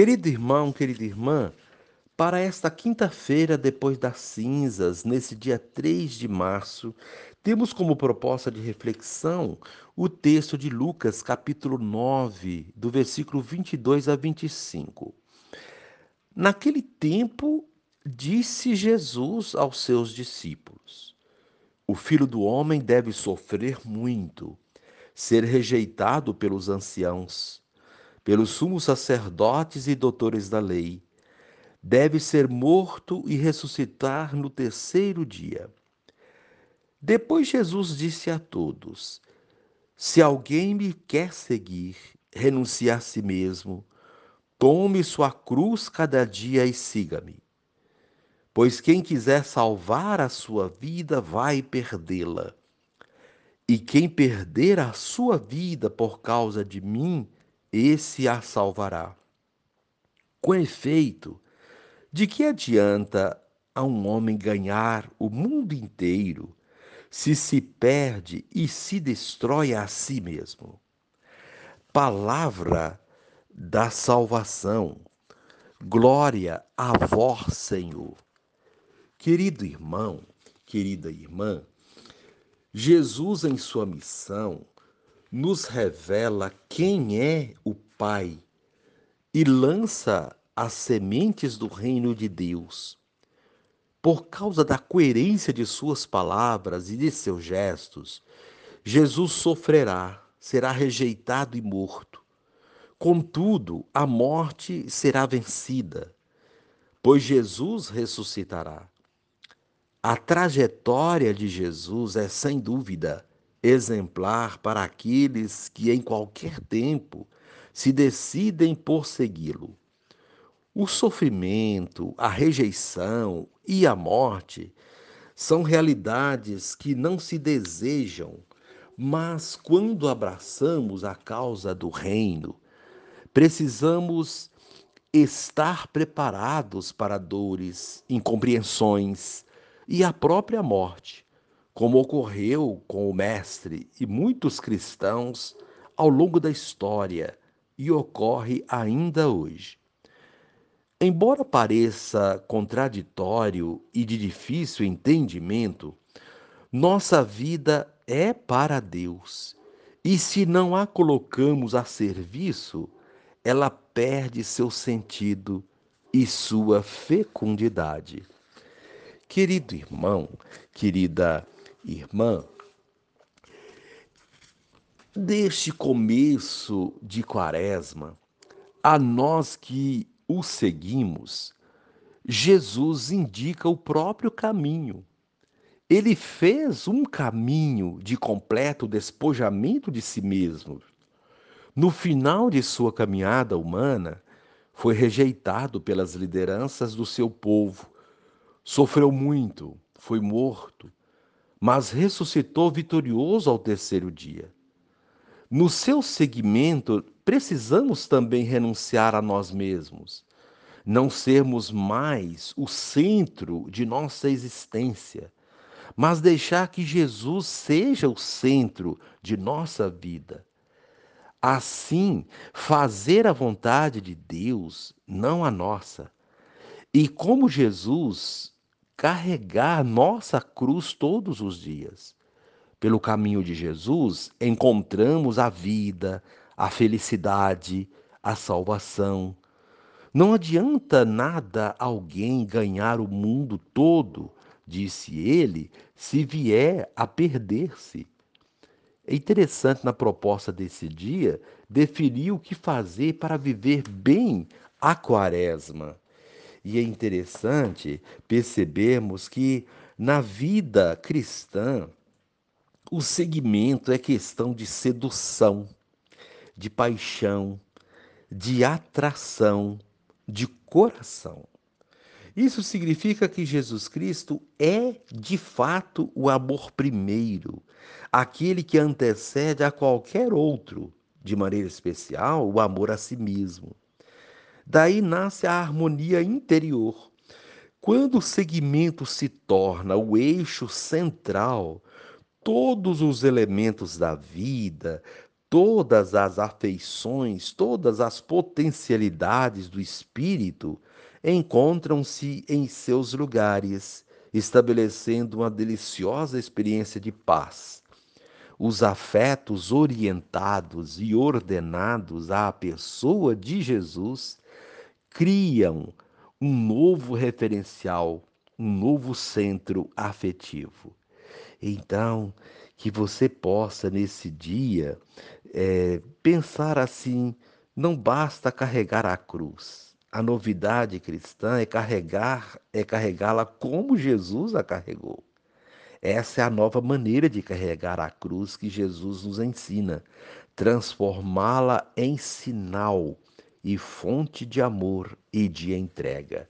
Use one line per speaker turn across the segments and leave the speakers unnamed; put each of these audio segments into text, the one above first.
Querido irmão, querida irmã, para esta quinta-feira, depois das cinzas, nesse dia 3 de março, temos como proposta de reflexão o texto de Lucas, capítulo 9, do versículo 22 a 25. Naquele tempo, disse Jesus aos seus discípulos: O filho do homem deve sofrer muito, ser rejeitado pelos anciãos pelos sumos sacerdotes e doutores da lei, deve ser morto e ressuscitar no terceiro dia. Depois Jesus disse a todos: Se alguém me quer seguir, renuncie a si mesmo, tome sua cruz cada dia e siga-me. Pois quem quiser salvar a sua vida vai perdê-la. E quem perder a sua vida por causa de mim, esse a salvará. Com efeito, de que adianta a um homem ganhar o mundo inteiro se se perde e se destrói a si mesmo? Palavra da salvação. Glória a vós, Senhor. Querido irmão, querida irmã, Jesus, em sua missão, nos revela quem é o Pai e lança as sementes do reino de Deus. Por causa da coerência de suas palavras e de seus gestos, Jesus sofrerá, será rejeitado e morto. Contudo, a morte será vencida, pois Jesus ressuscitará. A trajetória de Jesus é, sem dúvida, exemplar para aqueles que em qualquer tempo se decidem por segui-lo. O sofrimento, a rejeição e a morte são realidades que não se desejam, mas quando abraçamos a causa do reino, precisamos estar preparados para dores, incompreensões e a própria morte como ocorreu com o Mestre e muitos cristãos ao longo da história e ocorre ainda hoje. Embora pareça contraditório e de difícil entendimento, nossa vida é para Deus. E se não a colocamos a serviço, ela perde seu sentido e sua fecundidade. Querido irmão, querida irmã, deste começo de Quaresma, a nós que o seguimos, Jesus indica o próprio caminho. Ele fez um caminho de completo despojamento de si mesmo. No final de sua caminhada humana, foi rejeitado pelas lideranças do seu povo, sofreu muito, foi morto, mas ressuscitou vitorioso ao terceiro dia. No seu seguimento, precisamos também renunciar a nós mesmos, não sermos mais o centro de nossa existência, mas deixar que Jesus seja o centro de nossa vida. Assim, fazer a vontade de Deus, não a nossa. E como Jesus, carregar nossa cruz todos os dias. Pelo caminho de Jesus, encontramos a vida, a felicidade, a salvação. Não adianta nada alguém ganhar o mundo todo, disse ele, se vier a perder-se. É interessante na proposta desse dia definir o que fazer para viver bem a quaresma. E é interessante percebermos que na vida cristã, o segmento é questão de sedução, de paixão, de atração, de coração. Isso significa que Jesus Cristo é, de fato, o amor primeiro, aquele que antecede a qualquer outro, de maneira especial, o amor a si mesmo. Daí nasce a harmonia interior. Quando o segmento se torna o eixo central, todos os elementos da vida, todas as afeições, todas as potencialidades do espírito encontram-se em seus lugares, estabelecendo uma deliciosa experiência de paz. Os afetos orientados e ordenados à pessoa de Jesus criam um novo referencial, um novo centro afetivo. Então, que você possa nesse dia é, pensar assim: não basta carregar a cruz. A novidade cristã é carregar, é carregá-la como Jesus a carregou. Essa é a nova maneira de carregar a cruz que Jesus nos ensina, transformá-la em sinal e fonte de amor e de entrega.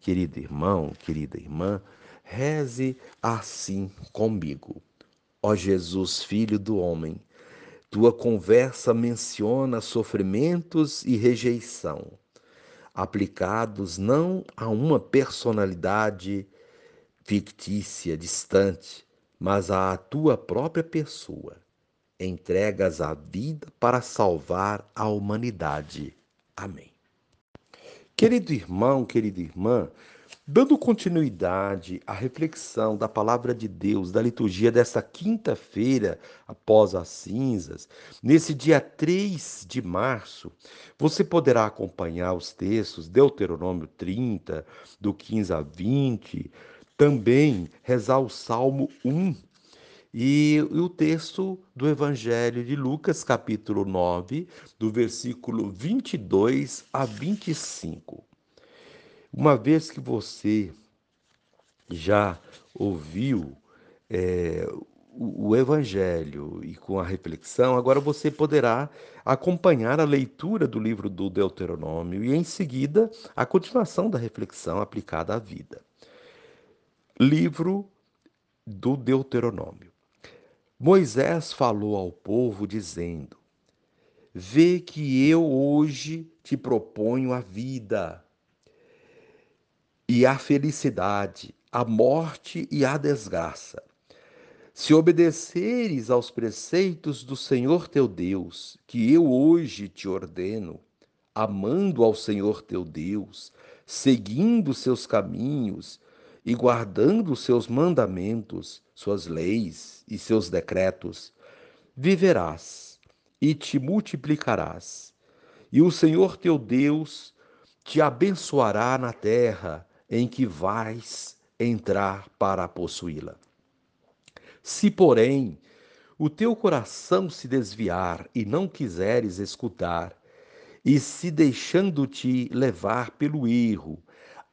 Querido irmão, querida irmã, reze assim comigo. Ó Jesus, filho do homem, tua conversa menciona sofrimentos e rejeição, aplicados não a uma personalidade fictícia, distante, mas à tua própria pessoa. Entregas a vida para salvar a humanidade. Amém. Querido irmão, querida irmã, dando continuidade à reflexão da palavra de Deus, da liturgia desta quinta-feira após as cinzas, nesse dia 3 de março, você poderá acompanhar os textos Deuteronômio 30, do 15 a 20, também rezar o Salmo 1 e, e, o texto do Evangelho de Lucas, capítulo 9, do versículo 22 a 25. Uma vez que você já ouviu é, o, o Evangelho e com a reflexão, agora você poderá acompanhar a leitura do livro do Deuteronômio e, em seguida, a continuação da reflexão aplicada à vida. Livro do Deuteronômio. Moisés falou ao povo, dizendo: Vê que eu hoje te proponho a vida e a felicidade, a morte e a desgraça. Se obedeceres aos preceitos do Senhor teu Deus, que eu hoje te ordeno, amando ao Senhor teu Deus, seguindo seus caminhos e guardando seus mandamentos, suas leis e seus decretos, viverás e te multiplicarás. E o Senhor teu Deus te abençoará na terra em que vais entrar para possuí-la. Se, porém, o teu coração se desviar e não quiseres escutar, e se deixando-te levar pelo erro,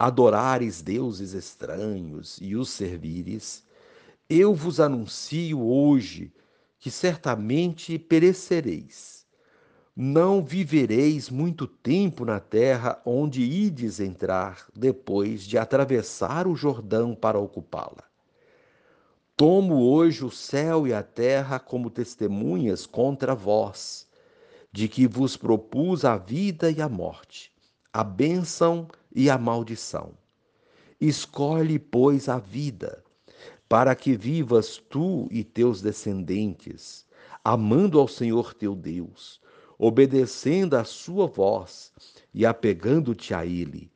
adorares deuses estranhos e os servires, eu vos anuncio hoje que certamente perecereis. Não vivereis muito tempo na terra onde ides entrar depois de atravessar o Jordão para ocupá-la. Tomo hoje o céu e a terra como testemunhas contra vós, de que vos propus a vida e a morte, a bênção e a maldição. Escolhe, pois, a vida, para que vivas tu e teus descendentes, amando ao Senhor teu Deus, obedecendo à sua voz e apegando-te a Ele,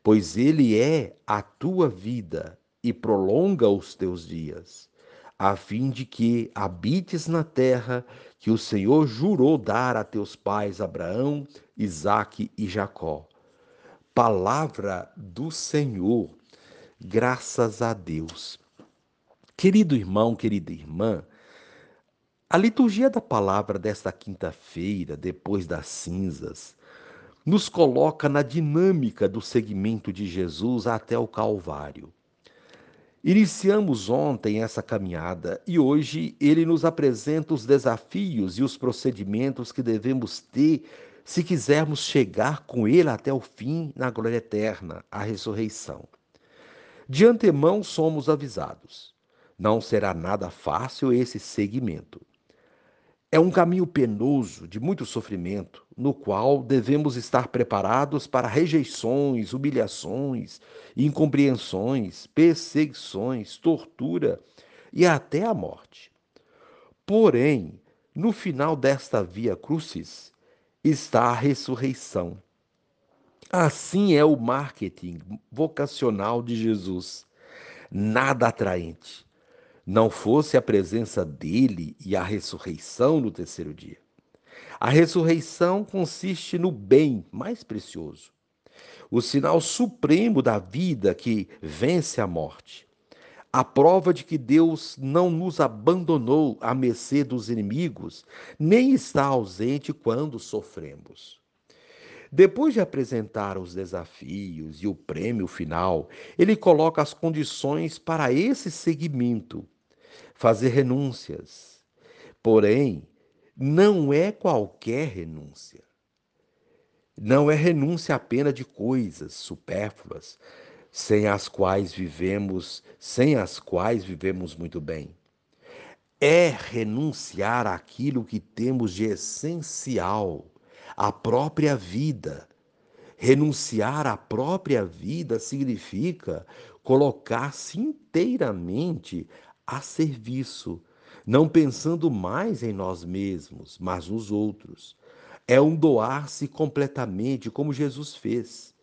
pois Ele é a tua vida e prolonga os teus dias, a fim de que habites na terra que o Senhor jurou dar a teus pais Abraão, Isaque e Jacó palavra do Senhor. Graças a Deus. Querido irmão, querida irmã, a liturgia da palavra desta quinta-feira, depois das cinzas, nos coloca na dinâmica do seguimento de Jesus até o Calvário. Iniciamos ontem essa caminhada e hoje ele nos apresenta os desafios e os procedimentos que devemos ter se quisermos chegar com Ele até o fim na glória eterna, a ressurreição. De antemão somos avisados. Não será nada fácil esse seguimento. É um caminho penoso, de muito sofrimento, no qual devemos estar preparados para rejeições, humilhações, incompreensões, perseguições, tortura e até a morte. Porém, no final desta via crucis está a ressurreição. Assim é o marketing vocacional de Jesus. Nada atraente. Não fosse a presença dele e a ressurreição no terceiro dia. A ressurreição consiste no bem mais precioso, o sinal supremo da vida que vence a morte. A prova de que Deus não nos abandonou à mercê dos inimigos, nem está ausente quando sofremos. Depois de apresentar os desafios e o prêmio final, ele coloca as condições para esse seguimento, fazer renúncias. Porém, não é qualquer renúncia. Não é renúncia apenas de coisas supérfluas, sem as quais vivemos, sem as quais vivemos muito bem. É renunciar àquilo que temos de essencial, a própria vida. Renunciar à própria vida significa colocar-se inteiramente a serviço, não pensando mais em nós mesmos, mas nos outros. É um doar-se completamente, como Jesus fez.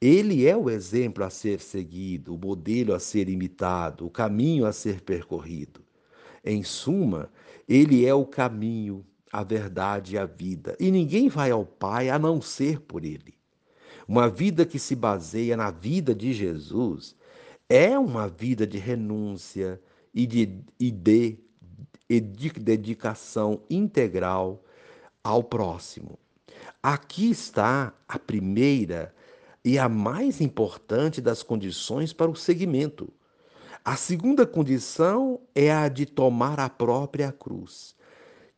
Ele é o exemplo a ser seguido, o modelo a ser imitado, o caminho a ser percorrido. Em suma, ele é o caminho, a verdade e a vida, e ninguém vai ao Pai a não ser por ele. Uma vida que se baseia na vida de Jesus é uma vida de renúncia e de, e de, e de dedicação integral ao próximo. Aqui está a primeira e a mais importante das condições para o seguimento. A segunda condição é a de tomar a própria cruz.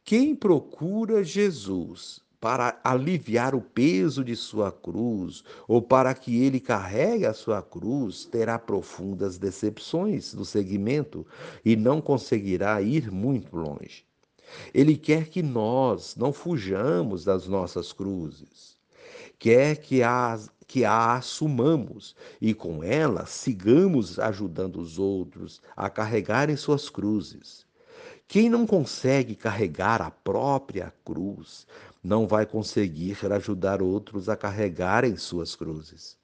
Quem procura Jesus para aliviar o peso de sua cruz ou para que ele carregue a sua cruz, terá profundas decepções no seguimento e não conseguirá ir muito longe. Ele quer que nós não fujamos das nossas cruzes. Quer que as que a assumamos e com ela sigamos ajudando os outros a carregarem suas cruzes. Quem não consegue carregar a própria cruz não vai conseguir ajudar outros a carregarem suas cruzes.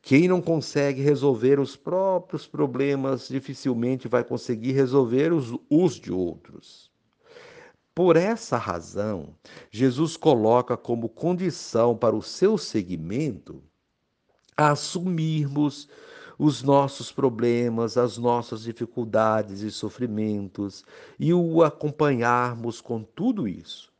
Quem não consegue resolver os próprios problemas dificilmente vai conseguir resolver os, os de outros. Por essa razão, Jesus coloca como condição para o seu seguimento assumirmos os nossos problemas, as nossas dificuldades e sofrimentos e o acompanharmos com tudo isso.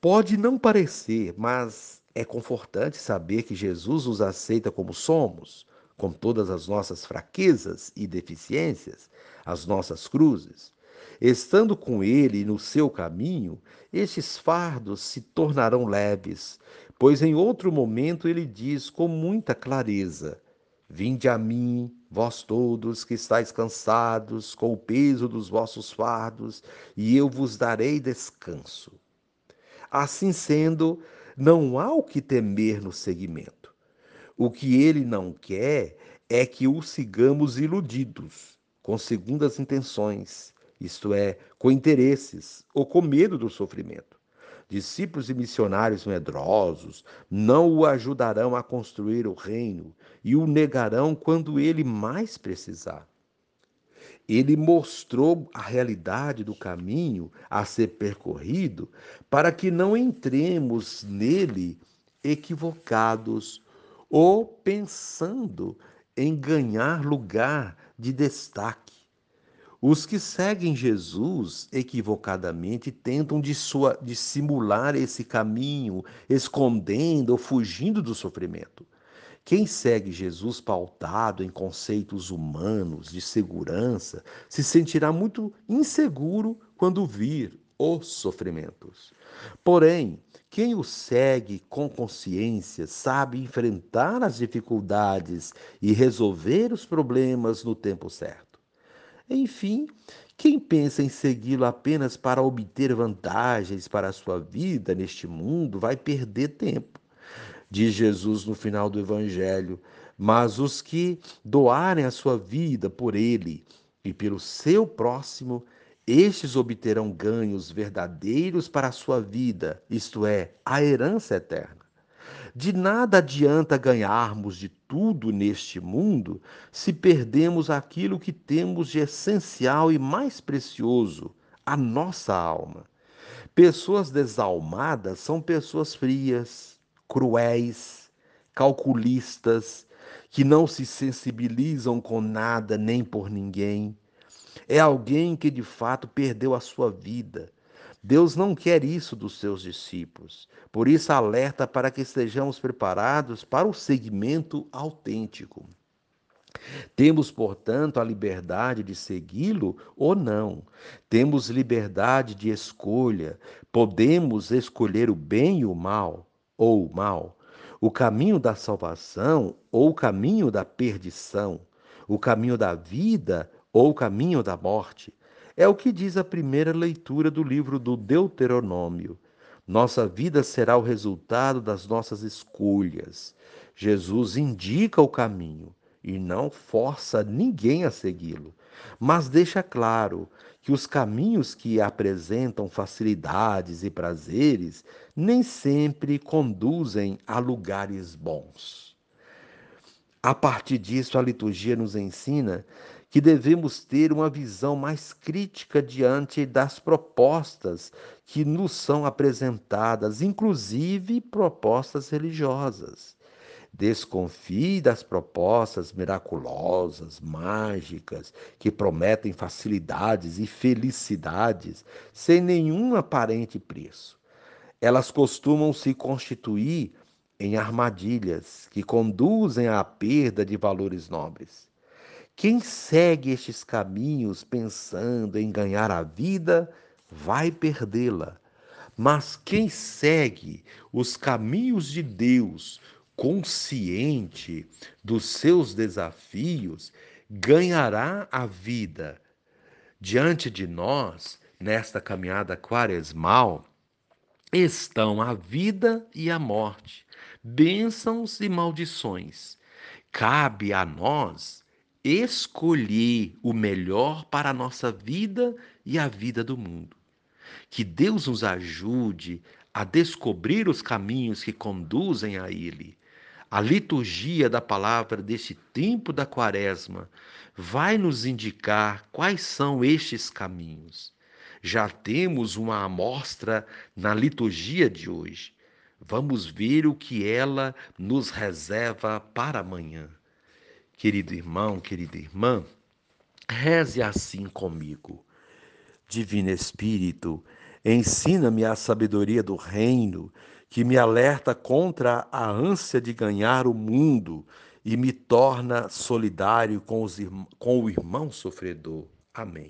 Pode não parecer, mas é confortante saber que Jesus nos aceita como somos, com todas as nossas fraquezas e deficiências, as nossas cruzes. Estando com Ele no seu caminho, estes fardos se tornarão leves, pois em outro momento ele diz com muita clareza: Vinde a mim, vós todos que estáis cansados com o peso dos vossos fardos, e eu vos darei descanso. Assim sendo, não há o que temer no seguimento. O que ele não quer é que o sigamos iludidos, com segundas intenções, isto é, com interesses ou com medo do sofrimento. Discípulos e missionários medrosos não o ajudarão a construir o reino e o negarão quando ele mais precisar. Ele mostrou a realidade do caminho a ser percorrido para que não entremos nele equivocados ou pensando em ganhar lugar de destaque os que seguem Jesus equivocadamente tentam dissimular esse caminho, escondendo ou fugindo do sofrimento. Quem segue Jesus pautado em conceitos humanos de segurança se sentirá muito inseguro quando vir os sofrimentos. Porém, quem o segue com consciência sabe enfrentar as dificuldades e resolver os problemas no tempo certo. Enfim, quem pensa em segui-lo apenas para obter vantagens para a sua vida neste mundo vai perder tempo. Diz Jesus no final do Evangelho: Mas os que doarem a sua vida por ele e pelo seu próximo, estes obterão ganhos verdadeiros para a sua vida, isto é, a herança eterna. De nada adianta ganharmos de tudo neste mundo se perdemos aquilo que temos de essencial e mais precioso, a nossa alma. Pessoas desalmadas são pessoas frias, cruéis, calculistas, que não se sensibilizam com nada nem por ninguém. É alguém que de fato perdeu a sua vida Deus não quer isso dos seus discípulos. Por isso, alerta para que estejamos preparados para o segmento autêntico. Temos, portanto, a liberdade de segui-lo ou não. Temos liberdade de escolha. Podemos escolher o bem e o mal, ou o mal, o caminho da salvação ou o caminho da perdição, o caminho da vida ou o caminho da morte. É o que diz a primeira leitura do livro do Deuteronômio. Nossa vida será o resultado das nossas escolhas. Jesus indica o caminho e não força ninguém a segui-lo, mas deixa claro que os caminhos que apresentam facilidades e prazeres nem sempre conduzem a lugares bons. A partir disso, a liturgia nos ensina que devemos ter uma visão mais crítica diante das propostas que nos são apresentadas, inclusive propostas religiosas. Desconfie das propostas miraculosas, mágicas, que prometem facilidades e felicidades sem nenhum aparente preço. Elas costumam se constituir em armadilhas que conduzem à perda de valores nobres. Quem segue estes caminhos pensando em ganhar a vida, vai perdê-la. Mas quem segue os caminhos de Deus, consciente dos seus desafios, ganhará a vida. Diante de nós, nesta caminhada quaresmal, estão a vida e a morte, bênçãos e maldições. Cabe a nós escolher o melhor para a nossa vida e a vida do mundo. Que Deus nos ajude a descobrir os caminhos que conduzem a Ele. A liturgia da palavra deste tempo da Quaresma vai nos indicar quais são estes caminhos. Já temos uma amostra na liturgia de hoje. Vamos ver o que ela nos reserva para amanhã. Querido irmão, querida irmã, reze assim comigo. Divino Espírito, ensina-me a sabedoria do reino, que me alerta contra a ânsia de ganhar o mundo e me torna solidário com, os, com o irmão sofredor. Amém.